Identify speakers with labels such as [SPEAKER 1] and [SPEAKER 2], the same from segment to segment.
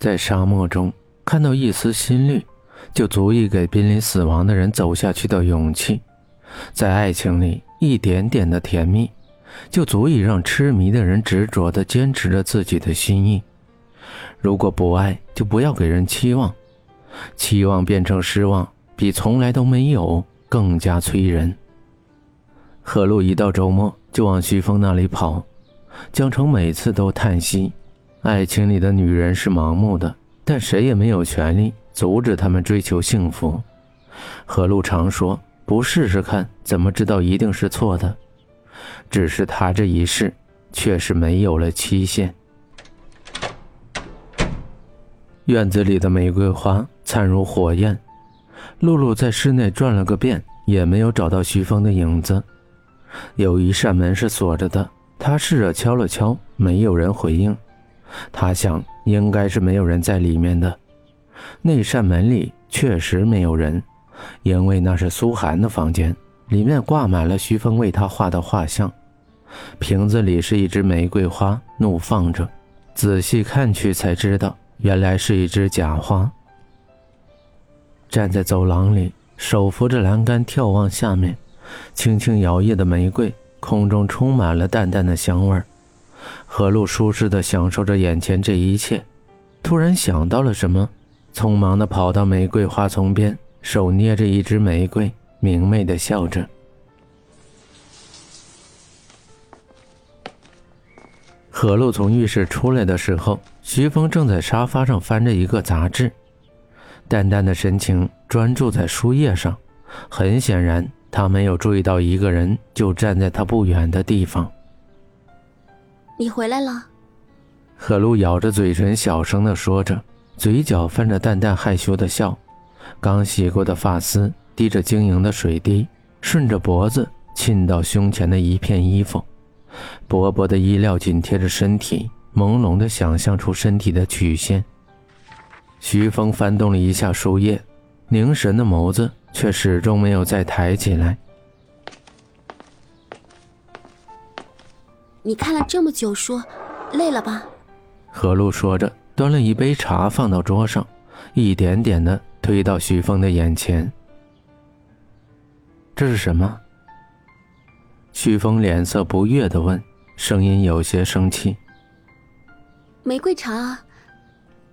[SPEAKER 1] 在沙漠中看到一丝心绿，就足以给濒临死亡的人走下去的勇气；在爱情里一点点的甜蜜，就足以让痴迷的人执着的坚持着自己的心意。如果不爱，就不要给人期望，期望变成失望，比从来都没有更加催人。何璐一到周末就往徐峰那里跑，江城每次都叹息：爱情里的女人是盲目的，但谁也没有权利阻止他们追求幸福。何路常说：“不试试看，怎么知道一定是错的？”只是他这一试，却是没有了期限。院子里的玫瑰花灿如火焰，露露在室内转了个遍，也没有找到徐峰的影子。有一扇门是锁着的，他试着敲了敲，没有人回应。他想，应该是没有人在里面的。那扇门里确实没有人，因为那是苏寒的房间，里面挂满了徐峰为他画的画像，瓶子里是一只玫瑰花，怒放着。仔细看去才知道。原来是一只假花。站在走廊里，手扶着栏杆眺望下面，轻轻摇曳的玫瑰，空中充满了淡淡的香味儿。何露舒适的享受着眼前这一切，突然想到了什么，匆忙的跑到玫瑰花丛边，手捏着一支玫瑰，明媚的笑着。何露从浴室出来的时候，徐峰正在沙发上翻着一个杂志，淡淡的神情专注在书页上。很显然，他没有注意到一个人就站在他不远的地方。
[SPEAKER 2] 你回来了。
[SPEAKER 1] 何璐咬着嘴唇，小声的说着，嘴角泛着淡淡害羞的笑。刚洗过的发丝滴着晶莹的水滴，顺着脖子沁到胸前的一片衣服。薄薄的衣料紧贴着身体，朦胧地想象出身体的曲线。徐峰翻动了一下书页，凝神的眸子却始终没有再抬起来。
[SPEAKER 2] 你看了这么久书，累了吧？
[SPEAKER 1] 何璐说着，端了一杯茶放到桌上，一点点的推到徐峰的眼前。这是什么？徐峰脸色不悦的问，声音有些生气。
[SPEAKER 2] 玫瑰茶，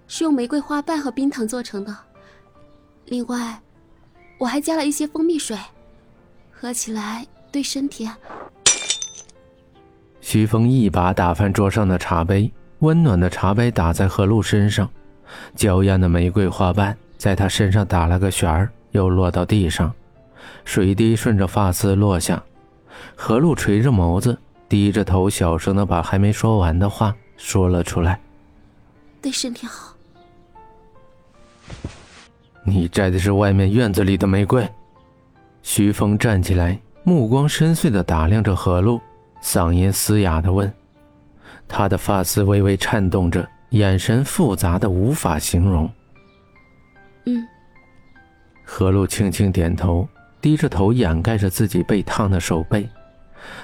[SPEAKER 2] 是用玫瑰花瓣和冰糖做成的。另外，我还加了一些蜂蜜水，喝起来对身体。
[SPEAKER 1] 徐峰一把打翻桌上的茶杯，温暖的茶杯打在何露身上，娇艳的玫瑰花瓣在她身上打了个旋儿，又落到地上，水滴顺着发丝落下。何露垂着眸子，低着头，小声的把还没说完的话说了出来：“
[SPEAKER 2] 对身体好。”
[SPEAKER 1] 你摘的是外面院子里的玫瑰。徐峰站起来，目光深邃的打量着何璐，嗓音嘶哑的问：“他的发丝微微颤动着，眼神复杂的无法形容。”“
[SPEAKER 2] 嗯。”
[SPEAKER 1] 何露轻轻点头。低着头掩盖着自己被烫的手背，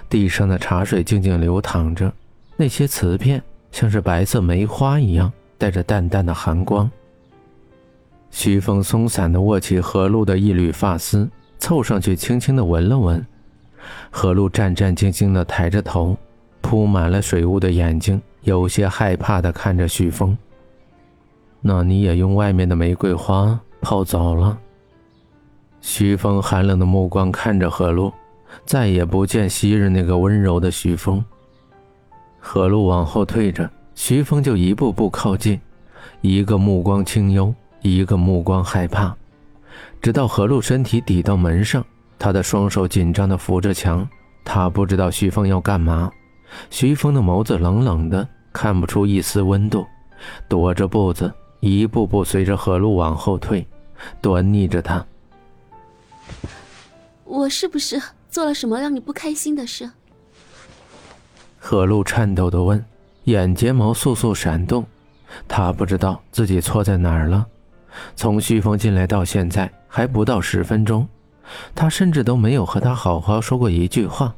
[SPEAKER 1] 地上的茶水静静流淌着，那些瓷片像是白色梅花一样，带着淡淡的寒光。徐峰松散的握起何露的一缕发丝，凑上去轻轻的闻了闻。何露战战兢兢的抬着头，铺满了水雾的眼睛有些害怕的看着徐峰。那你也用外面的玫瑰花泡澡了？徐峰寒冷的目光看着何露，再也不见昔日那个温柔的徐峰。何露往后退着，徐峰就一步步靠近，一个目光清幽，一个目光害怕，直到何露身体抵到门上，他的双手紧张地扶着墙，他不知道徐峰要干嘛。徐峰的眸子冷冷的，看不出一丝温度，踱着步子，一步步随着何璐往后退，端倪着他。
[SPEAKER 2] 我是不是做了什么让你不开心的事？
[SPEAKER 1] 何璐颤抖的问，眼睫毛簌簌闪动。他不知道自己错在哪儿了。从徐峰进来到现在还不到十分钟，他甚至都没有和他好好说过一句话。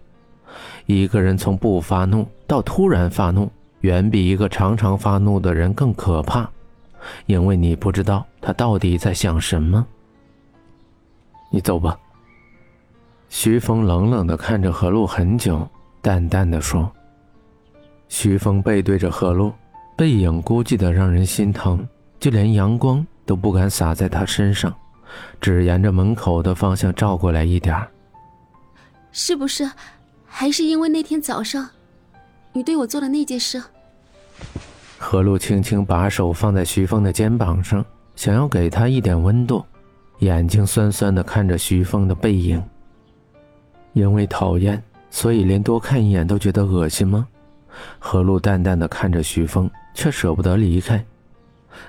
[SPEAKER 1] 一个人从不发怒到突然发怒，远比一个常常发怒的人更可怕。因为你不知道他到底在想什么。你走吧。徐峰冷冷的看着何露很久，淡淡的说：“徐峰背对着何露，背影孤寂的让人心疼，就连阳光都不敢洒在他身上，只沿着门口的方向照过来一点
[SPEAKER 2] 是不是，还是因为那天早上，你对我做的那件事？”
[SPEAKER 1] 何露轻轻把手放在徐峰的肩膀上，想要给他一点温度，眼睛酸酸的看着徐峰的背影。因为讨厌，所以连多看一眼都觉得恶心吗？何露淡淡的看着徐峰，却舍不得离开。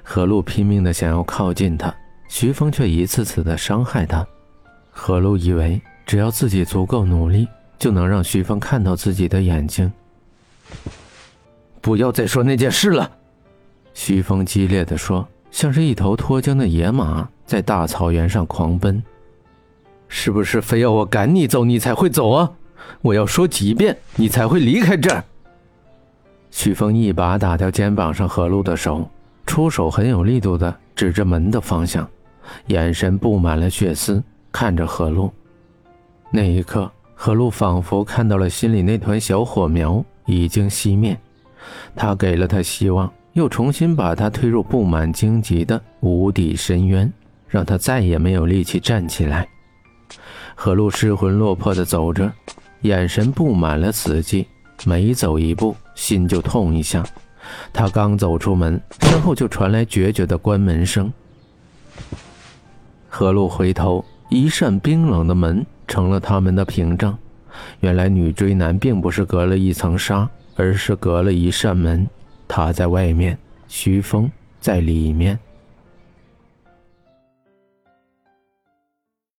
[SPEAKER 1] 何露拼命的想要靠近他，徐峰却一次次的伤害他。何露以为只要自己足够努力，就能让徐峰看到自己的眼睛。不要再说那件事了，徐峰激烈的说，像是一头脱缰的野马在大草原上狂奔。是不是非要我赶你走，你才会走啊？我要说几遍，你才会离开这儿？徐峰一把打掉肩膀上何露的手，出手很有力度的指着门的方向，眼神布满了血丝，看着何露。那一刻，何露仿佛看到了心里那团小火苗已经熄灭。他给了他希望，又重新把他推入布满荆棘的无底深渊，让他再也没有力气站起来。何露失魂落魄地走着，眼神布满了死寂，每走一步心就痛一下。他刚走出门，身后就传来决绝的关门声。何露回头，一扇冰冷的门成了他们的屏障。原来女追男并不是隔了一层纱。而是隔了一扇门，他在外面，徐峰在里面。